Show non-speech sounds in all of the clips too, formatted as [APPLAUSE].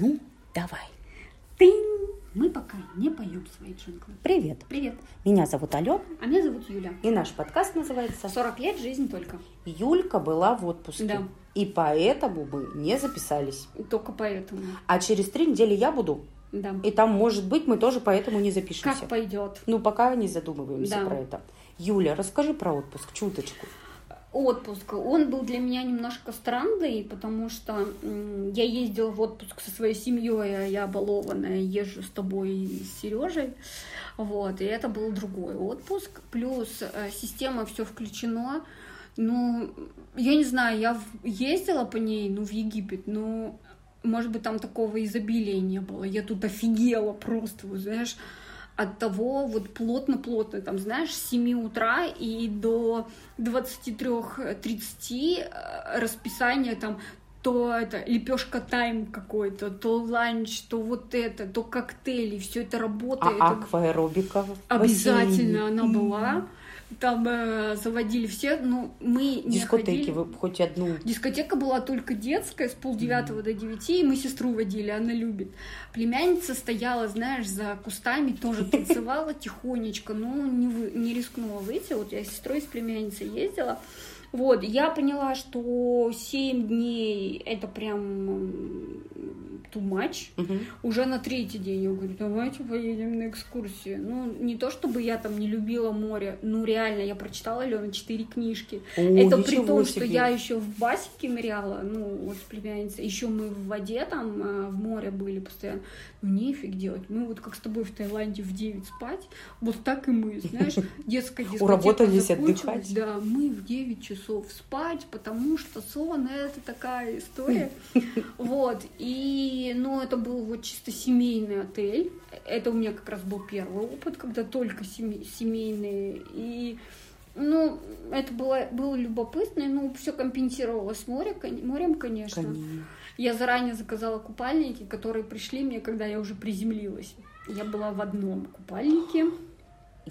Ну, давай. Ты. Мы пока не поем свои джинглы. Привет. Привет. Меня зовут Алена, А меня зовут Юля. и наш подкаст называется 40 лет, жизнь только. «Юлька была в отпуске». Да. И поэтому мы не записались. Только поэтому. А через три недели я буду. Да. И там, может быть, мы тоже поэтому не запишемся. Как пойдет. Ну, пока не задумываемся Да. про это. Юля, расскажи про отпуск чуточку. Отпуск. Он был для меня немножко странный, потому что я ездила в отпуск со своей семьей, а я балованная, езжу с тобой и с Сережей. Вот, и это был другой отпуск. Плюс э, система все включено. Ну, я не знаю, я ездила по ней, ну, в Египет, но, может быть, там такого изобилия не было. Я тут офигела просто, вот, знаешь, от того вот плотно-плотно, там, знаешь, с 7 утра и до 23-30 э, расписание там то это лепешка тайм какой-то, то ланч, то вот это, то коктейли, все это работает. А акваэробика Обязательно бассейне? она была. Там э, заводили все, но мы не Дискотеки, ходили. вы хоть одну. Дискотека была только детская, с полдевятого до девяти, и мы сестру водили, она любит. Племянница стояла, знаешь, за кустами, тоже [LAUGHS] танцевала тихонечко, но не, вы- не рискнула выйти. Вот я с сестрой, с племянницей ездила. Вот, я поняла, что 7 дней это прям too much. Мгм. Уже на третий день я говорю, давайте поедем на экскурсию. Ну, не то чтобы я там не любила море, ну реально, я прочитала, Алена, четыре книжки. О, Это при том, что себе. я еще в басике ныряла, ну, вот с племянницей. Еще мы в воде там, э, в море были постоянно. Ну, нефиг делать. Мы вот как с тобой в Таиланде в 9 спать, вот так и мы, знаешь, [LAUGHS] детская дискотека Уработались отдыхать. Да, мы в 9 часов спать, потому что сон — это такая история. [LAUGHS] Вот, и, ну, это был вот чисто семейный отель. Это у меня как раз был первый опыт, когда только семей- семейные. И, ну, это было, было любопытно, ну, все компенсировалось море, кон- морем, конечно. Конечно. Я заранее заказала купальники, которые пришли мне, когда я уже приземлилась. Я была в одном купальнике.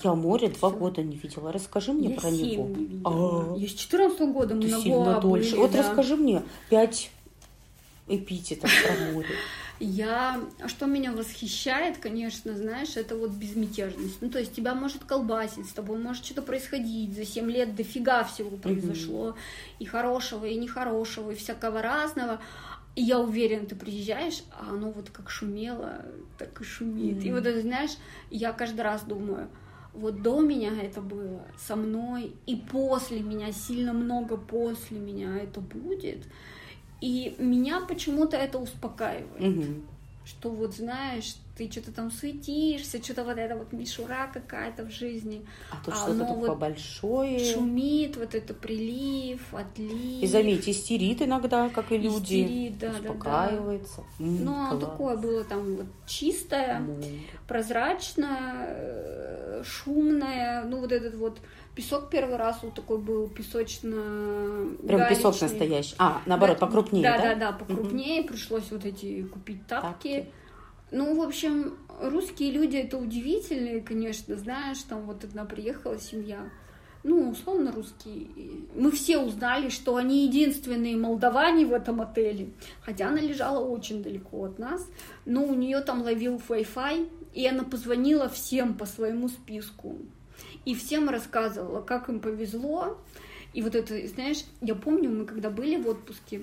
Я море два года не видела. Расскажи мне я про семь него. не видела. А, Я с 14 года на сильно дольше. были, вот да. расскажи мне пять эпитетов про море. Я, а что меня восхищает, конечно, знаешь, это вот безмятежность. Ну, то есть тебя может колбасить, с тобой может что-то происходить. За 7 лет дофига всего произошло. И хорошего, и нехорошего, и всякого разного. И я уверена, ты приезжаешь, а оно вот как шумело, так и шумит. И Мгм. вот это, знаешь, я каждый раз думаю, вот до меня это было, со мной, и после меня, сильно много после меня это будет. И меня почему-то это успокаивает Мгм. что вот знаешь, ты что-то там суетишься, что-то вот это вот мишура какая-то в жизни, А тут А что-то оно вот большое. шумит, вот это прилив, отлив. И заметь, истерит иногда, как и люди. Истерит, да, да, да. успокаивается. М, Ну, класс. такое было там вот чистое, Море. прозрачное, э, шумное, ну вот этот вот песок первый раз вот такой был песочно Прям песок настоящий. А, наоборот, покрупнее, да? Да, да, да, покрупнее. Пришлось вот эти купить тапки. Тапки. Ну, в общем, русские люди это удивительные, конечно, знаешь, там вот одна приехала семья, ну, условно русские. Мы все узнали, что они единственные молдаване в этом отеле, хотя она лежала очень далеко от нас, но у нее там ловил Wi-Fi, и она позвонила всем по своему списку. И всем рассказывала, как им повезло. И вот это, знаешь, я помню, мы когда были в отпуске,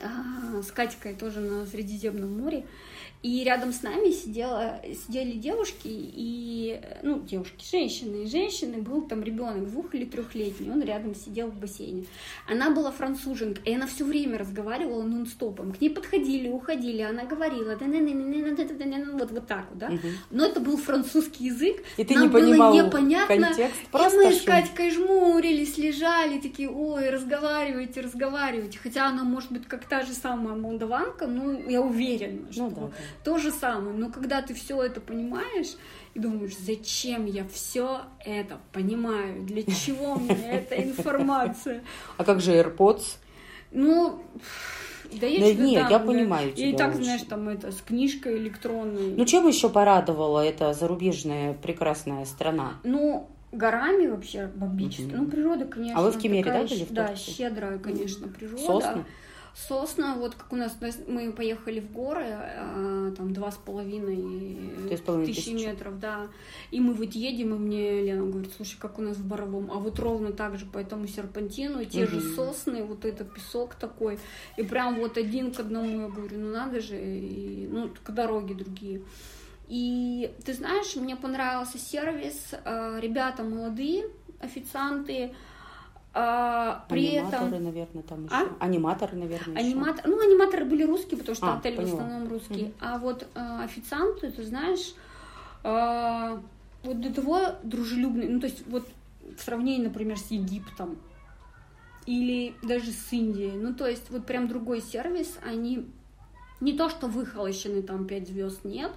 а, с Катькой тоже на Средиземном море. И рядом с нами сидела, сидели девушки и, ну, девушки, женщины. И женщины был там ребенок двух или трехлетний, он рядом сидел в бассейне. Она была француженка, и она все время разговаривала нон-стопом. К ней подходили, уходили, она говорила, «Да-да-да-да-да-да-да-да», вот, вот так вот, да. Мгм. Но это был французский язык, И ты нам не было непонятно, контекст, и мы с. Катькой жмурились, лежали, такие, ой, разговаривайте, разговаривайте. Хотя она, может быть, как та же самая молдаванка, ну, я уверена, что Ну да, да. То же самое. Но когда ты все это понимаешь и думаешь, зачем я все это понимаю, для чего мне [LAUGHS] эта информация? А как же AirPods? Ну, да я Да что-то нет, там, я да. понимаю Я и тебя так, очень. знаешь, там это, с книжкой электронной. Ну, чем еще порадовала эта зарубежная прекрасная страна? Ну, горами вообще бомбически. Мгм. Ну, природа, конечно. А вы в Кемере, да, были в Да, щедрая, конечно, природа. Сосны? Сосна, вот как у нас, мы поехали в горы, а, там два с половиной тысячи метров, да, и мы вот едем, и мне Лена говорит, слушай, как у нас в Боровом, а вот ровно так же по этому серпантину, те угу. же сосны, вот это песок такой, и прям вот один к одному, я говорю, ну надо же, и, ну, дороги другие. И ты знаешь, мне понравился сервис, а, ребята молодые, официанты, а, при аниматоры, этом... наверное, там еще. А? Аниматоры, наверное, Аниматор... Ну, аниматоры были русские, потому что а, отель поняла. в основном русский. Mm-hmm. А вот а, официанты, ты знаешь, а, вот до того дружелюбные, ну, то есть вот в сравнении, например, с Египтом или даже с Индией, ну, то есть вот прям другой сервис, они не то, что выхолощены, там, пять звезд нет,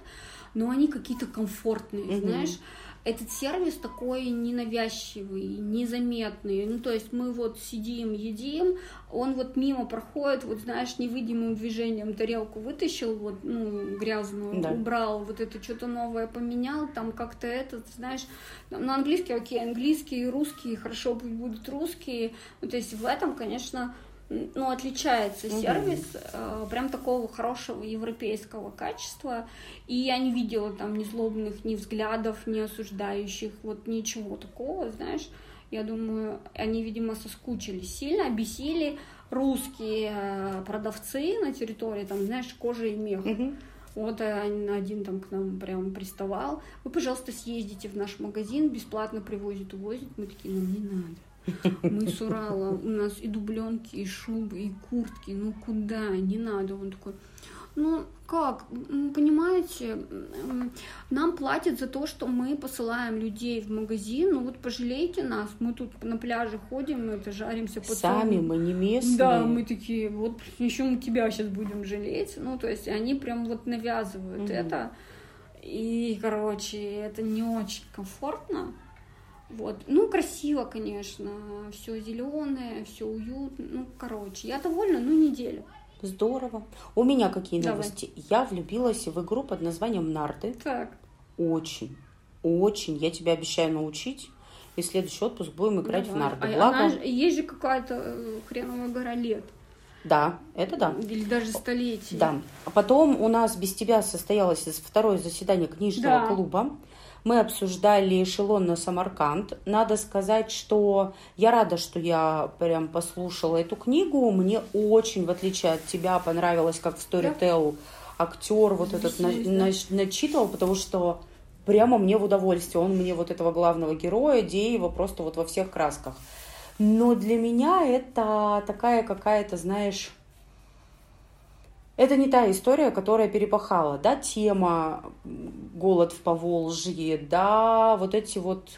но они какие-то комфортные, mm-hmm. знаешь, этот сервис такой ненавязчивый, незаметный. Ну, то есть мы вот сидим, едим, он вот мимо проходит, вот знаешь, невидимым движением тарелку вытащил, вот, ну, грязную, да. убрал, вот это что-то новое поменял, там как-то этот, знаешь, на английский, окей, английский русский, хорошо пусть будут русские. Ну, то есть в этом, конечно, ну, отличается угу. сервис э, прям такого хорошего европейского качества. И я не видела там ни злобных, ни взглядов, ни осуждающих, вот ничего такого, знаешь. Я думаю, они, видимо, соскучились сильно, обесили русские э, продавцы на территории, там, знаешь, кожа и мех. Угу. Вот один там к нам прям приставал. Вы, пожалуйста, съездите в наш магазин, бесплатно привозят, увозят. Мы такие, ну не надо. Мы с Урала, у нас и дубленки, и шубы, и куртки, ну куда, не надо. Он такой, ну как, понимаете, нам платят за то, что мы посылаем людей в магазин, ну вот пожалейте нас, мы тут на пляже ходим, мы это жаримся потом. Сами мы не местные. Да, мы такие, вот еще мы тебя сейчас будем жалеть, ну то есть они прям вот навязывают угу. это, и, короче, это не очень комфортно. Вот. Ну, красиво, конечно, все зеленое, все уютно. Ну, короче, я довольна, ну, неделю. Здорово. У меня какие Давай. новости? Я влюбилась в игру под названием Нарты. Так. Очень, очень. Я тебя обещаю научить. И следующий отпуск будем играть Давай. в нарды. А Благо... она, есть же какая-то э, хреновая гора лет. Да, это да. Или даже столетие. Да. А потом у нас без тебя состоялось второе заседание книжного да. клуба. Мы обсуждали эшелон на Самарканд. Надо сказать, что я рада, что я прям послушала эту книгу. Мне очень, в отличие от тебя, понравилось, как в Storytel актер вот этот на, на, начитывал, потому что прямо мне в удовольствие. Он мне вот этого главного героя, Деева, просто вот во всех красках. Но для меня это такая какая-то, знаешь, это не та история, которая перепахала, да, тема голод в Поволжье, да, вот эти вот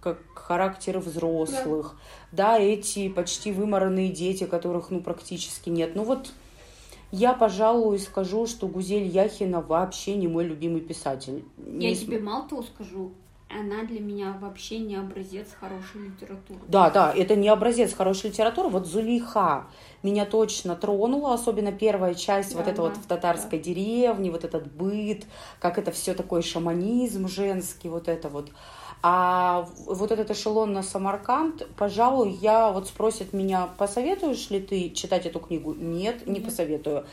как характеры взрослых, да. да, эти почти выморанные дети, которых, ну, практически нет. Ну, вот я, пожалуй, скажу, что Гузель Яхина вообще не мой любимый писатель. Я не тебе мало того скажу, она для меня вообще не образец хорошей литературы. Да, да, это не образец хорошей литературы. Вот Зулейха меня точно тронула, особенно первая часть, да, вот это да, вот в татарской да. деревне, вот этот быт, как это все такой шаманизм женский, вот это вот. А вот этот эшелон на Самарканд, пожалуй, я вот спросят меня, посоветуешь ли ты читать эту книгу? Нет, не Нет. посоветую.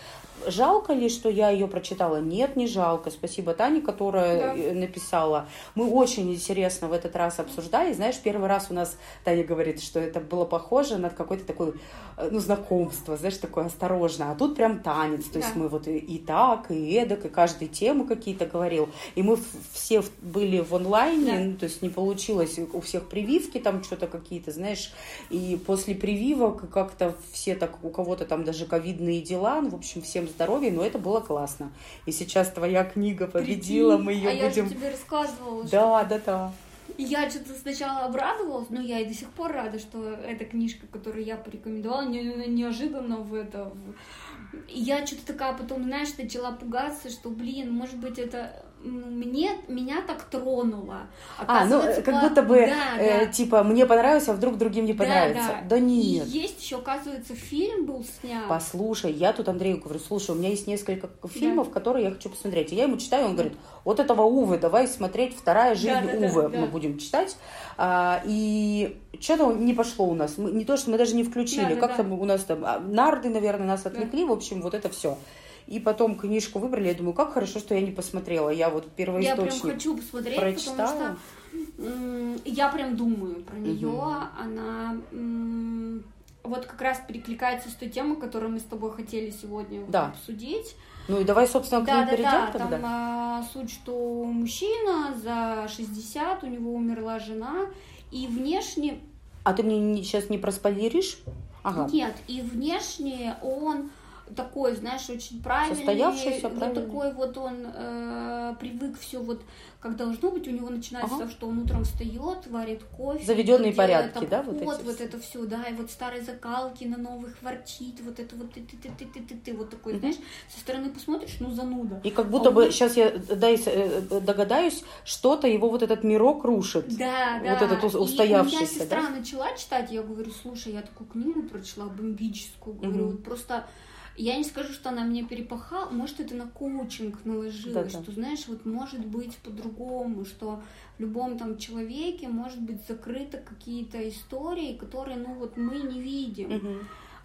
Жалко ли, что я ее прочитала? Нет, не жалко. Спасибо Тане, которая да. написала. Мы очень интересно в этот раз обсуждали. Знаешь, первый раз у нас Таня говорит, что это было похоже на какое-то такое, э, ну, знакомство, знаешь, такое осторожное. А тут прям танец. То да. есть мы вот и, и так, и эдак, и каждый темы какие-то говорил. И мы все были в онлайне, да. ну, то есть не получилось у всех прививки там что-то какие-то, знаешь. И после прививок как-то все так, у кого-то там даже ковидные дела, ну, в общем, всем здоровья, но это было классно. И сейчас твоя книга победила, Прикинь, мы ее а будем... я же тебе рассказывала. Да, что... да, да. Я что-то сначала обрадовалась, но я и до сих пор рада, что эта книжка, которую я порекомендовала, не, неожиданно в это Я что-то такая потом, знаешь, начала пугаться, что, блин, может быть, это мне, меня так тронуло. А, ну, как будто бы, да, э, да. типа, мне понравилось, а вдруг другим не понравится. Да, да. да нет. И есть еще, оказывается, фильм был снят. Послушай, я тут Андрею говорю, слушай, у меня есть несколько фильмов, да. которые я хочу посмотреть. И я ему читаю, он говорит, вот этого Увы, давай смотреть «Вторая жизнь да, да, Увы», да, да. мы будем читать. А, и что-то не пошло у нас. Мы, не то, что мы даже не включили. Да, Как-то да. у нас там а, нарды, наверное, нас отвлекли. Да. В общем, вот это все. И потом книжку выбрали. Я думаю, как хорошо, что я не посмотрела. Я вот первоисточник Я прям хочу посмотреть, прочитала. потому что я прям думаю про нее. Угу. Она вот как раз перекликается с той темой, которую мы с тобой хотели сегодня да. обсудить. Ну и давай, собственно, к да, ней да, перейдем да, тогда. Там а, суть, что мужчина за 60, у него умерла жена, и внешне... А ты мне сейчас не проспойлеришь? Ага. Нет, и внешне он такой, знаешь, очень правильный. Состоявшийся, вот такой вот он э, привык все вот как должно быть. У него начинается ага. что он утром встает, варит кофе. Заведенные порядки, да, вот, эти? Вот это все, да, и вот старые закалки на новых ворчит, вот это вот ты ты ты ты ты ты, ты вот такой, угу. знаешь, со стороны посмотришь, ну зануда. И как будто а бы он... сейчас я дай, э, догадаюсь, что-то его вот этот мирок рушит. Да, да. Вот этот устоявшийся. И у меня сестра да? начала читать, я говорю, слушай, я такую книгу прочла бомбическую, говорю, угу. вот просто я не скажу, что она меня перепахала, может, это на коучинг наложилось, Да-да. что, знаешь, вот может быть по-другому, что в любом там человеке может быть закрыты какие-то истории, которые, ну, вот мы не видим. Угу.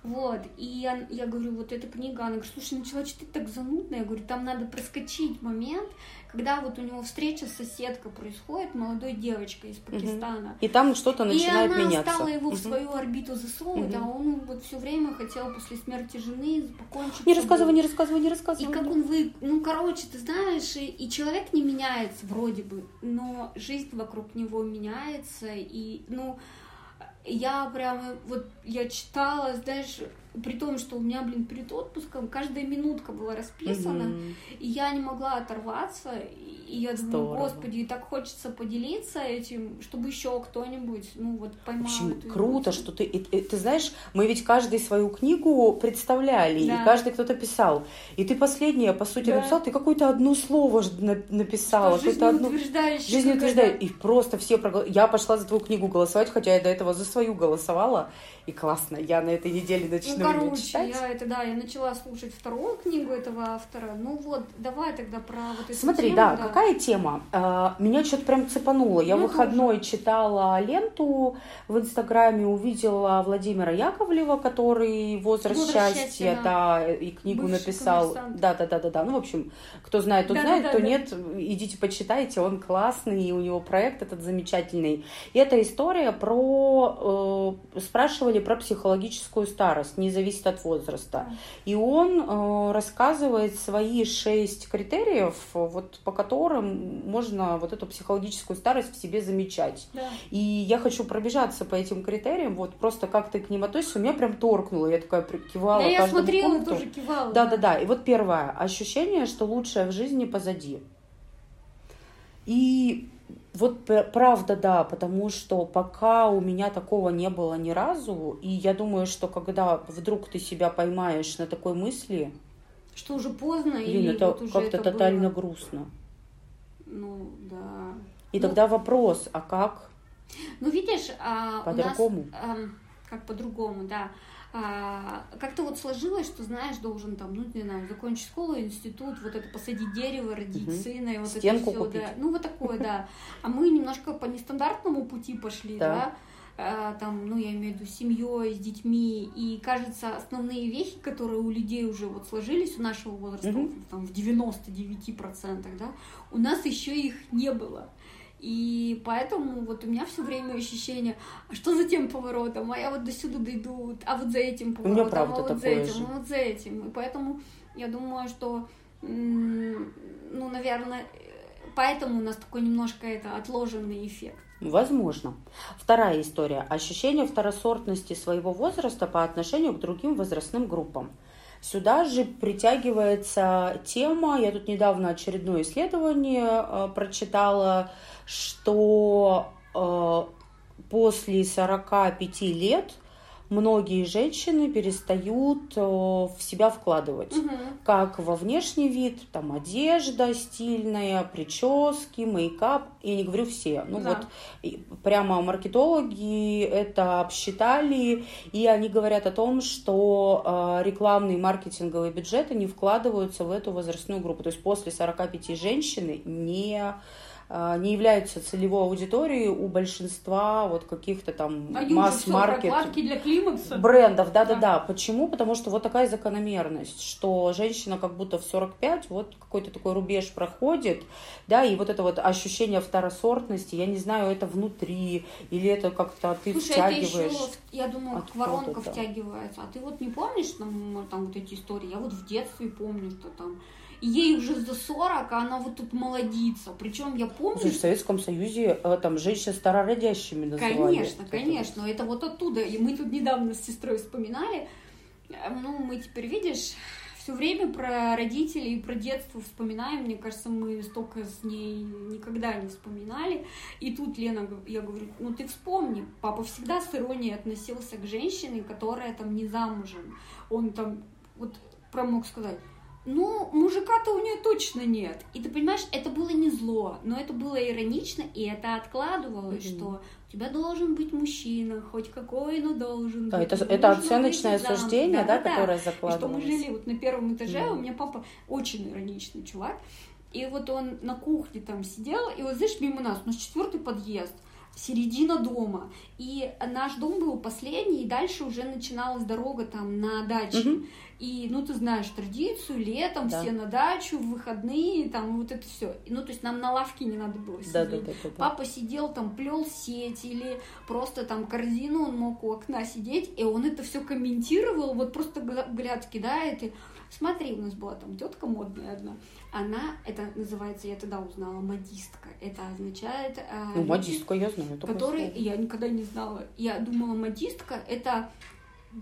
Вот, и я, я говорю, вот эта книга, она говорит, слушай, начала читать так занудно, я говорю, там надо проскочить момент, когда вот у него встреча с соседкой происходит, молодой девочкой из Пакистана. Угу. И там что-то начинает меняться. И она стала его угу. в свою орбиту засовывать, угу. а он вот все время хотел после смерти жены покончить. Не рассказывай, не рассказывай, не рассказывай. И как он вы, ну короче, ты знаешь, и, и человек не меняется вроде бы, но жизнь вокруг него меняется, и ну я прямо, вот я читала, знаешь, при том, что у меня, блин, перед отпуском каждая минутка была расписана, угу. и я не могла оторваться, и я Здорово. думаю, господи, так хочется поделиться этим, чтобы еще кто-нибудь, ну вот поймал. В общем, круто, что ты, и, и, ты знаешь, мы ведь каждый свою книгу представляли, да. и каждый кто-то писал, и ты последняя, по сути, да. написал, ты какое-то одно слово написала, какое-то одно жизнеутверждающее, и просто все проголосовали. Я пошла за твою книгу голосовать, хотя я до этого за свою голосовала, и классно, я на этой неделе начну ну, короче, читать. я это, да, я начала слушать вторую книгу этого автора. Ну вот, давай тогда про вот эту Смотри, тему, да, да, какая тема? А, меня что-то прям цепануло. Я ну, выходной тоже. читала ленту в Инстаграме, увидела Владимира Яковлева, который «Возраст, Возраст счастья», счастья да, и книгу написал. Да, да, да, да, да. Ну, в общем, кто знает, тот да, знает, да, кто да. нет, идите почитайте, он классный, и у него проект этот замечательный. И это история про... Э, спрашивали про психологическую старость, не зависит от возраста. И он э, рассказывает свои шесть критериев, вот, по которым можно вот эту психологическую старость в себе замечать. Да. И я хочу пробежаться по этим критериям, вот просто как ты к ним относишься, у меня прям торкнуло, я такая кивала Да, я смотрела, пункту. тоже кивала. Да-да-да, и вот первое, ощущение, что лучшее в жизни позади. И вот правда, да, потому что пока у меня такого не было ни разу, и я думаю, что когда вдруг ты себя поймаешь на такой мысли, что уже поздно блин, или это вот как-то тотально было? грустно. Ну да. И ну, тогда вопрос, а как? Ну видишь, а, по-другому. У нас, а, как по-другому, да а, как-то вот сложилось, что, знаешь, должен там, ну, не знаю, закончить школу, институт, вот это посадить дерево, родить угу. сына, и вот Стенку это все, купить. да. Ну, вот такое, да. А мы немножко по нестандартному пути пошли, да, а, там, ну, я имею в виду семьей, с детьми, и, кажется, основные вехи, которые у людей уже вот сложились у нашего возраста, угу. там, в 99%, да, у нас еще их не было. И поэтому вот у меня все время ощущение, а что за тем поворотом, а я вот до сюда дойду, а вот за этим поворотом, у меня правда а вот за этим, же. а вот за этим. И поэтому я думаю, что, ну, наверное, поэтому у нас такой немножко это отложенный эффект. Возможно. Вторая история. Ощущение второсортности своего возраста по отношению к другим возрастным группам. Сюда же притягивается тема, я тут недавно очередное исследование э, прочитала, что э, после 45 лет многие женщины перестают э, в себя вкладывать. Угу. Как во внешний вид, там одежда стильная, прически, мейкап. Я не говорю все. Ну Да. вот прямо маркетологи это обсчитали, и они говорят о том, что э, рекламные маркетинговые бюджеты не вкладываются в эту возрастную группу. То есть после 45 женщины не не являются целевой аудиторией у большинства вот каких-то там всё, масс-маркет для климакса. брендов, да, да, Да. да. Почему? Потому что вот такая закономерность, что женщина как будто в 45, вот какой-то такой рубеж проходит, да, и вот это вот ощущение второсортности, я не знаю, это внутри, или это как-то ты Слушай, это втягиваешь. еще, я думаю, Откуда воронка это? втягивается. А ты вот не помнишь там, там вот эти истории? Я вот в детстве помню, что там ей уже за 40, а она вот тут молодится. Причем я помню, Слушай, в Советском Союзе э, там женщин старородящими называли. Конечно, Вот это конечно, это вот оттуда. И мы тут недавно с сестрой вспоминали. Э, Ну, мы теперь, видишь, все время про родителей и про детство вспоминаем. Мне кажется, мы столько с ней никогда не вспоминали. И тут Лена, я говорю, ну ты вспомни, папа всегда с иронией относился к женщине, которая там не замужем. Он там вот прям мог сказать, ну, мужика-то у нее точно нет. И ты понимаешь, это было не зло, но это было иронично, и это откладывалось, Мгм. что у тебя должен быть мужчина, хоть какой, но должен Да, быть. это, это оценочное суждение, да, Да-да-да. которое И что мы закладывалось. жили вот на первом этаже, Да. у меня папа очень ироничный чувак, и вот он на кухне там сидел, и вот знаешь, мимо нас, у нас четвертый подъезд, середина дома, и наш дом был последний, и дальше уже начиналась дорога там на даче. Мгм. И, ну, ты знаешь традицию, летом Да. все на дачу, в выходные, там вот это все. Ну, то есть нам на лавке не надо было сидеть. Да, да, да, да. Папа сидел там, плел сеть или просто там корзину, он мог у окна сидеть, и он это все комментировал, вот просто гля- взгляд кидает, и смотри, у нас была там тетка модная одна, она, это называется, я тогда узнала, модистка, это означает... э, Ну, модистка, я знаю. слово. я никогда не знала, я думала, модистка это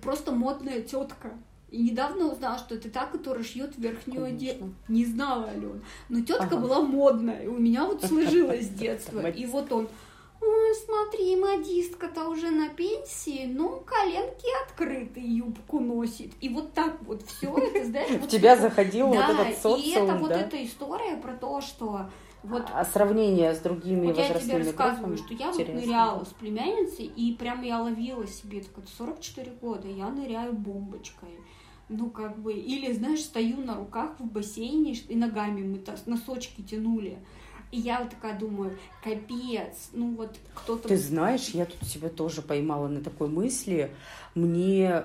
просто модная тетка. И недавно узнала, что это та, которая шьет верхнюю одежду. Не знала, Ален. Но тетка Ага. была модная. У меня вот [LAUGHS] сложилось с детства. И вот он, ой, смотри, модистка-то уже на пенсии, но коленки открыты, юбку носит. И вот так вот все [LAUGHS] это, знаешь, В тебя заходил вот этот и это социум, вот эта история про то, что вот А сравнение с другими вот я тебе возрастными рассказываю, группами что я вот ныряла с племянницей, и прям я ловила себе, так, 44 года, я ныряю бомбочкой. Ну, как бы, или, знаешь, стою на руках в бассейне, и ногами мы носочки тянули. И я вот такая думаю, капец, ну вот кто-то... Ты знаешь, я тут себя тоже поймала на такой мысли. Мне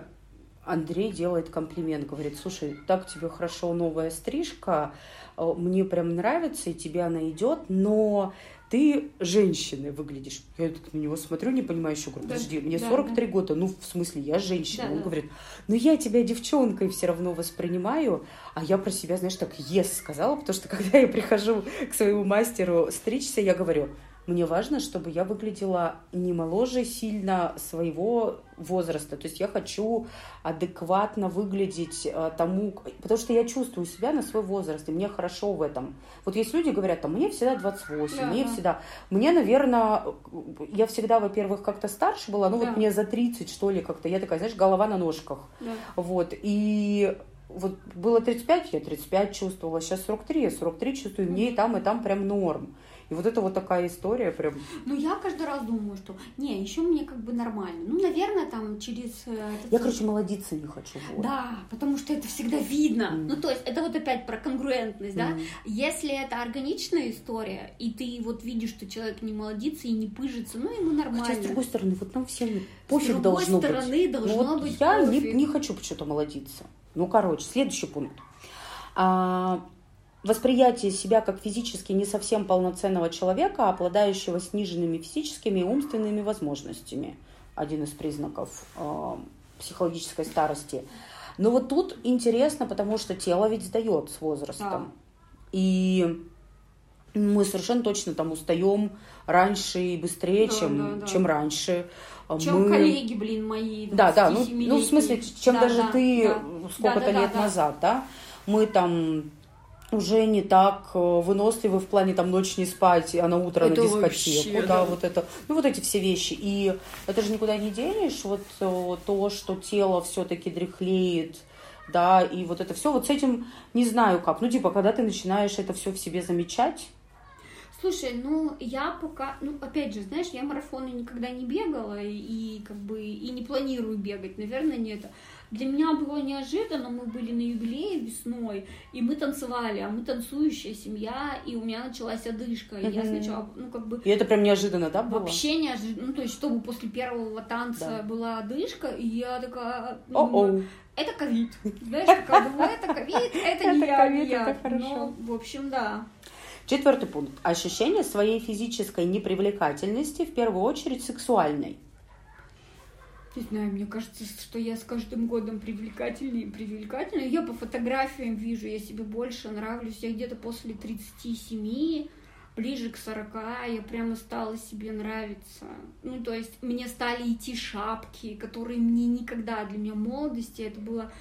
Андрей делает комплимент, говорит, слушай, так тебе хорошо новая стрижка, э, мне прям нравится, и тебе она идет, но ты женщиной выглядишь. Я так на него смотрю, не понимаю еще, говорю, Да, подожди, мне да, 43 года, ну, в смысле, я женщина. Да, Он да. говорит, ну, я тебя девчонкой все равно воспринимаю, а я про себя, знаешь, так yes сказала, потому что [LAUGHS] когда я прихожу к своему мастеру стричься, я говорю, мне важно, чтобы я выглядела не моложе сильно своего возраста. То есть я хочу адекватно выглядеть э, тому, потому что я чувствую себя на свой возраст, и мне хорошо в этом. Вот есть люди говорят, там, мне всегда 28, Да, мне да. всегда... Мне, наверное, я всегда, во-первых, как-то старше была, ну Да. вот мне за 30, что ли, как-то, я такая, знаешь, голова на ножках. Да. Вот, и вот было 35, я 35 чувствовала, сейчас 43, я 43 чувствую, и мне и там, и там прям норм. И вот это вот такая история прям... Ну, я каждый раз думаю, что, не, еще мне как бы нормально. Ну, наверное, там через... э, Я, короче, молодиться не хочу. вот. Да, потому что это всегда видно. Мгм. Ну, то есть, это вот опять про конгруентность, да? Мгм. Если это органичная история, и ты вот видишь, что человек не молодится и не пыжится, ну, ему нормально. Хотя, с другой стороны, вот нам всем С пофиг другой должно стороны, быть. должно Ну, вот быть я не, не хочу почему-то молодиться. Ну, короче, следующий пункт. А, восприятие себя как физически не совсем полноценного человека, обладающего сниженными физическими и умственными возможностями. Один из признаков а, психологической старости. Но вот тут интересно, потому что тело ведь сдает с возрастом. И мы совершенно точно там устаем раньше и быстрее, Да, чем, да, да. чем раньше. Чем Мы- коллеги, блин, мои. Да, да, ну, 27-летние. ну в смысле, чем Да, даже да, ты да. сколько-то Да, да, лет да. назад, да, мы там уже не так э, выносливы в плане там ночь не спать, а на утро это на дискотеку. Вообще, да, да, вот это. Ну, вот эти все вещи. И это же никуда не денешь, вот э, то, что тело все-таки дряхлеет, да, и вот это все, вот с этим не знаю как. Ну, типа, когда ты начинаешь это все в себе замечать, Слушай, ну я пока, ну опять же, знаешь, я марафоны никогда не бегала и, и как бы и не планирую бегать, наверное, не это. Для меня было неожиданно, мы были на юбилее весной, и мы танцевали, а мы танцующая семья, и у меня началась одышка. И я сначала, ну как бы... И это прям неожиданно, да, было? Вообще неожиданно, ну то есть, чтобы после первого танца да. была одышка, и я такая... Ну, О-оу. Это ковид. Знаешь, такая, думаю, это ковид, [LAUGHS] это не я, не я. Ну, в общем, да. Четвертый пункт. Ощущение своей физической непривлекательности, в первую очередь сексуальной. Не знаю, мне кажется, что я с каждым годом привлекательнее и привлекательнее. Я по фотографиям вижу, я себе больше нравлюсь. Я где-то после 37, ближе к 40, я прямо стала себе нравиться. Ну, то есть мне стали идти шапки, которые мне никогда для меня молодости, это было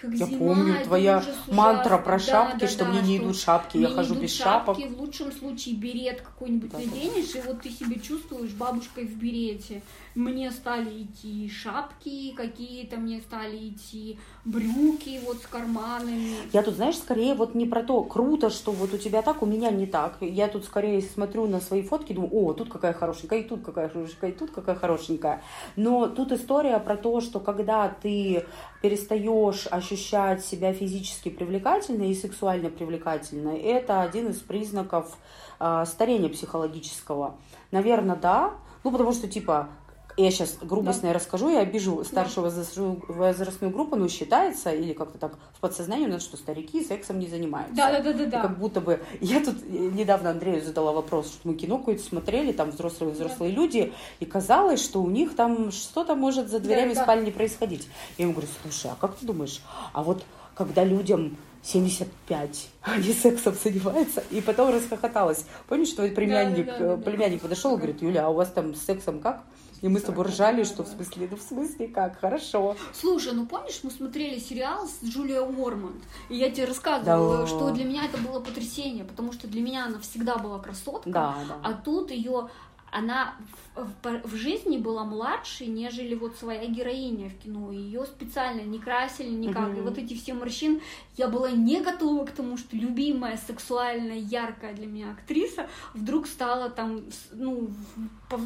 как я зима, помню твоя мантра про шапки, да, что да, мне не идут шапки, я хожу без шапок. В лучшем случае берет какой-нибудь да, наденешь, да. и вот ты себе чувствуешь бабушкой в берете мне стали идти шапки какие-то, мне стали идти брюки вот с карманами. Я тут, знаешь, скорее вот не про то, круто, что вот у тебя так, у меня не так. Я тут скорее смотрю на свои фотки, думаю, о, тут какая хорошенькая, и тут какая хорошенькая, и тут какая хорошенькая. Но тут история про то, что когда ты перестаешь ощущать себя физически привлекательной и сексуально привлекательной, это один из признаков э, старения психологического. Наверное, да. Ну, потому что, типа, я сейчас грубостно да. расскажу, я обижу старшую да. возрастную группу, но считается, или как-то так в подсознании у нас, что старики сексом не занимаются. Да, да, да, да. да. Как будто бы... Я тут недавно Андрею задала вопрос, что мы кино какое-то смотрели, там взрослые взрослые да. люди, и казалось, что у них там что-то может за дверями да, спальни да. происходить. Я ему говорю, слушай, а как ты думаешь, а вот когда людям 75, они [LAUGHS] сексом занимаются, и потом расхохоталась. Помнишь, твой племянник, да, да, да, да. племянник подошел и говорит, Юля, а у вас там с сексом как? И мы с тобой ржали, что в смысле, ну в смысле как, хорошо. Слушай, ну помнишь, мы смотрели сериал с Джулией Уормонд, и я тебе рассказывала, да. что для меня это было потрясение, потому что для меня она всегда была красотка, да, да. а тут ее она в, в жизни была младше, нежели вот своя героиня в кино. Ее специально не красили никак. Mm-hmm. И вот эти все морщин, я была не готова к тому, что любимая, сексуальная, яркая для меня актриса вдруг стала там, ну,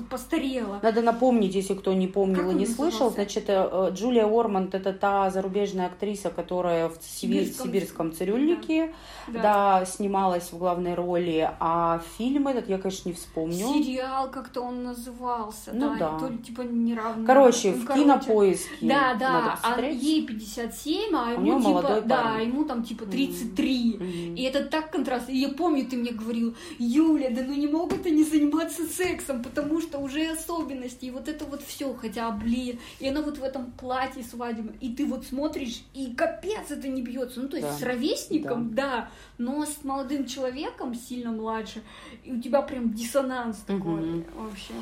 постарела. Надо напомнить, если кто не помнил и не слышал, значит, э, Джулия Орманд это та зарубежная актриса, которая в Сибирском, Сибирском цирюльнике, да. Да. да, снималась в главной роли, а фильм этот я, конечно, не вспомню. Сериал как-то он назывался, ну, да, да. то ли типа неравно. Короче, ну, в короче, кинопоиске. Да, да, а ей 57, а ему типа, да, ему там типа 33. Mm-hmm. И это так контраст. И я помню, ты мне говорил, Юля, да ну не могут они заниматься сексом, потому потому что уже особенности, и вот это вот все, хотя, блин, и она вот в этом платье свадебном, и ты вот смотришь, и капец это не бьется. Ну, то есть да. с ровесником, да. да, но с молодым человеком, сильно младше, и у тебя прям диссонанс такой угу. Вообще.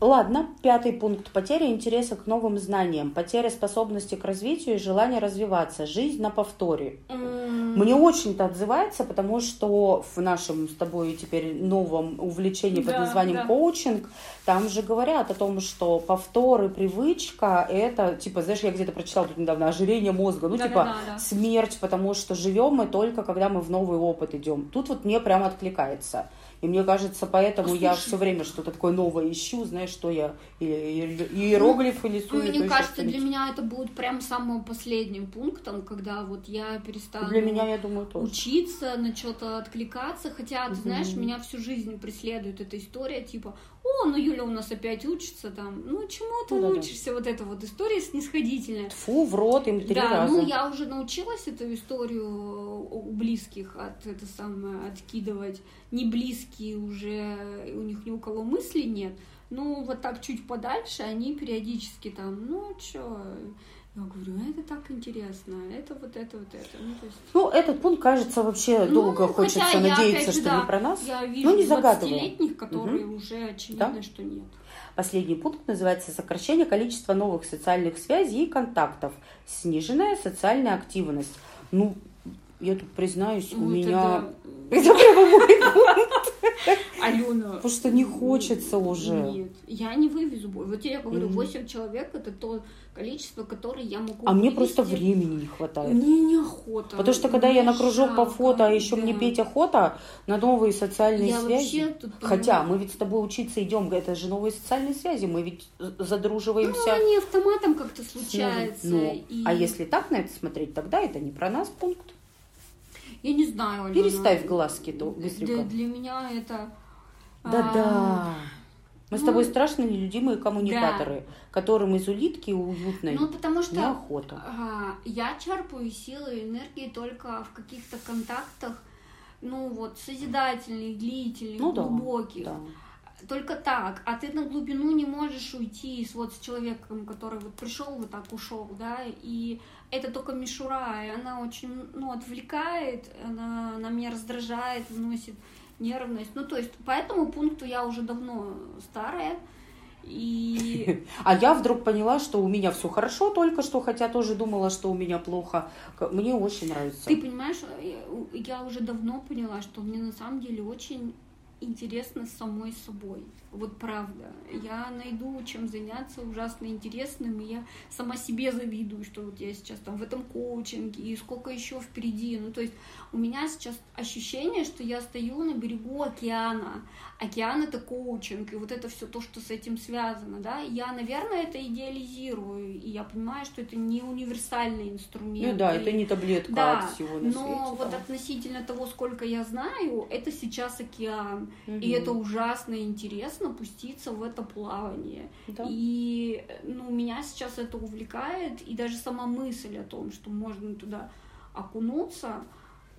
Ладно, пятый пункт. Потеря интереса к новым знаниям, потеря способности к развитию и желание развиваться. Жизнь на повторе. Mm. Мне очень это отзывается, потому что в нашем с тобой теперь новом увлечении да, под названием да. коучинг, там же говорят о том, что повтор и привычка, это, типа, знаешь, я где-то прочитала тут недавно, ожирение мозга, ну, да, типа, да, да, да. смерть, потому что живем мы только, когда мы в новый опыт идем. Тут вот мне прямо откликается. И мне кажется, поэтому Слушай, я все время что-то такое новое ищу, знаешь, что я иероглифы ну, рисую. Мне кажется, для меня это будет прям самым последним пунктом, когда вот я перестану для меня, я думаю, тоже. учиться, на что-то откликаться. Хотя, ты угу. знаешь, меня всю жизнь преследует эта история, типа, о, ну Юля у нас опять учится там, ну чему ты ну, учишься, да. вот эта вот история снисходительная. Фу, в рот им три да, раза. ну я уже научилась эту историю у близких от это самое откидывать. Не близкие уже, у них ни у кого мысли нет. Ну, вот так чуть подальше они периодически там, ну, чё, я говорю, это так интересно, это вот это вот это. Ну, есть... ну этот пункт кажется вообще ну, долго хочется надеяться, что да, не про нас. Я вижу ну, не 20-летних, которые угу. уже очевидно, да? что нет. Последний пункт называется сокращение количества новых социальных связей и контактов, сниженная социальная активность. Ну, я тут признаюсь, у Вот меня... это- [LAUGHS] Это прямо мой пункт. [LAUGHS] Алена. Потому что не хочется уже. Нет, я не вывезу бой. Вот я говорю, Мгм. 8 человек это то количество, которое я могу А мне просто времени не хватает. Мне неохота. Потому что когда я на кружок по фото, а еще мне петь охота на новые социальные Я связи. тут Хотя мы ведь с тобой учиться идем, это же новые социальные связи, мы ведь ну, задруживаемся. они автоматом как-то случаются. Ну, и- А если так на это смотреть, тогда это не про нас пункт. Я не знаю, Алена. Переставь глазки то Для, для меня это... а, Да-да. Мы с ну, тобой страшно нелюдимые коммуникаторы, которым из улитки уютной Ну, потому что неохота. а, я черпаю силы и энергии только в каких-то контактах, ну вот, созидательных, длительных, Ну да, глубоких. Да. Только так. А ты на глубину не можешь уйти с, вот, с человеком, который вот пришел, вот так ушел, да, и это только мишура, и она очень, ну, отвлекает, она, она меня раздражает, вносит нервность. Ну, то есть, по этому пункту я уже давно старая, и [LAUGHS] А я вдруг поняла, что у меня все хорошо только что, хотя тоже думала, что у меня плохо. Мне очень нравится. ты понимаешь, я- я уже давно поняла, что мне на самом деле очень интересно самой собой. Вот правда. Я найду чем заняться ужасно интересным, и я сама себе завидую, что вот я сейчас там в этом коучинге, и сколько еще впереди. Ну, то есть у меня сейчас ощущение, что я стою на берегу океана. Океан — это коучинг, и вот это все то, что с этим связано, да. Я, наверное, это идеализирую, и я понимаю, что это не универсальный инструмент. Ну да, и- это не таблетка да, от всего на но свете. вот да. относительно того, сколько я знаю, это сейчас океан. И Мгм. это ужасно интересно пуститься в это плавание. Да. И ну, меня сейчас это увлекает, и даже сама мысль о том, что можно туда окунуться,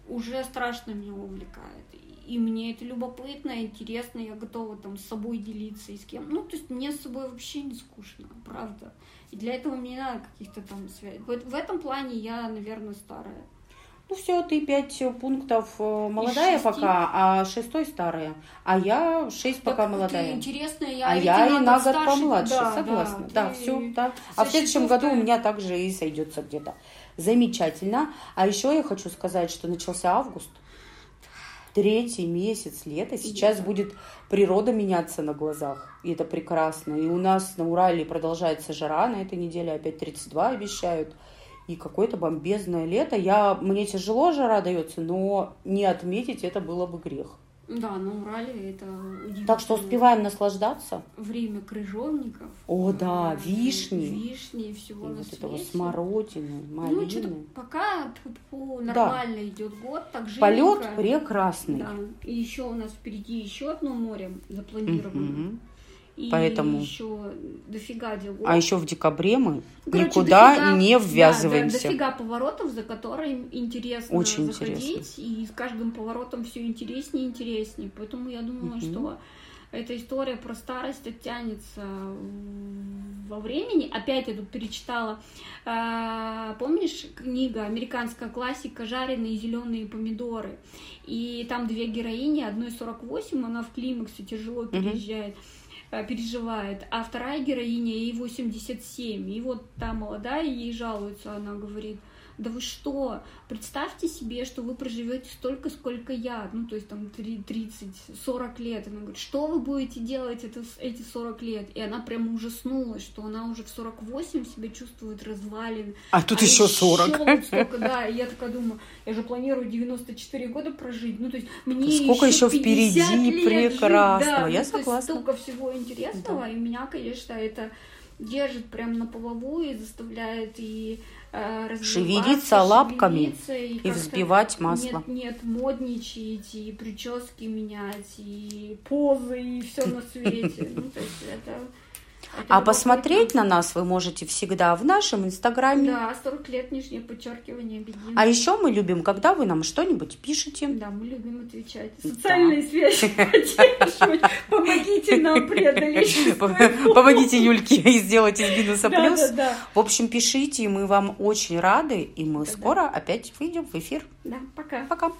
уже страшно меня увлекает. И мне это любопытно, интересно, я готова там с собой делиться и с кем. Ну, то есть мне с собой вообще не скучно, правда. И для этого мне не надо каких-то там связей. Вот в этом плане я, наверное, старая. Ну все, ты пять пунктов э, молодая пока, а шестой старая. А я шесть пока Так молодая. Ты интересная, я А я и на год старше. помладше, Да, согласна. Да, ты все, да. А в следующем году у меня также и сойдется где-то. Замечательно. А еще я хочу сказать, что начался август. Третий месяц лета. Сейчас Да. будет природа меняться на глазах. И это прекрасно. И у нас на Урале продолжается жара. На этой неделе опять 32 обещают. И какое-то бомбезное лето. Я, мне тяжело жара дается, но не отметить это было бы грех. Да, на Урале это удивительно. Так что успеваем наслаждаться. Время крыжовников. О, да, вишни. Вишни и И всего на вот этого свете. смородины, Ну, что-то малины. пока тьфу-тьфу, нормально идет год, так Полет живенько. прекрасный. Да. И еще у нас впереди еще одно море запланировано. Мгм. И Поэтому- еще дофига дел. А еще в декабре мы короче, никуда дофига- не Да, ввязываемся. да, дофига поворотов, за которые интересно Очень заходить, интересно. и с каждым поворотом все интереснее и интереснее. Поэтому я думаю, Мгм. что эта история про старость оттянется во времени. Опять я тут перечитала. а, Помнишь книга американская классика «Жареные зеленые помидоры»? И там две героини, одной 48, она в климаксе тяжело переезжает э, переживает, а вторая героиня, ей 87, и вот та молодая ей жалуется, она говорит, да вы что, представьте себе, что вы проживете столько, сколько я, ну, то есть там 30-40 лет. Она говорит, что вы будете делать это, эти 40 лет? И она прямо ужаснулась, что она уже в 48 себя чувствует развалин. А тут а еще 40. вот столько, да, и я такая думаю, я же планирую 94 года прожить, ну, то есть мне Сколько еще еще впереди 50 лет жить, прекрасного, да, я ну, согласна. столько всего интересного, и меня, конечно, это держит прям на плаву и заставляет и э, развиваться, Шевелиться лапками шевелиться, и, И взбивать масло. Нет, нет, модничать, и прически менять, и позы, и все на [LAUGHS] свете. Ну, то есть это... это А посмотреть на нас вы можете всегда в нашем инстаграме. Да, 40 лет нижнее подчеркивание бедин. А еще мы любим, когда вы нам что-нибудь пишете. Да, мы любим отвечать. Социальные связи [LAUGHS] поддерживать. Помогите нам преодолеть. [LAUGHS] Помогите Юльке [LAUGHS] сделать из Да, плюс. да, да. В общем, пишите, мы вам очень рады, и мы скоро опять выйдем в эфир. Да, пока. Пока.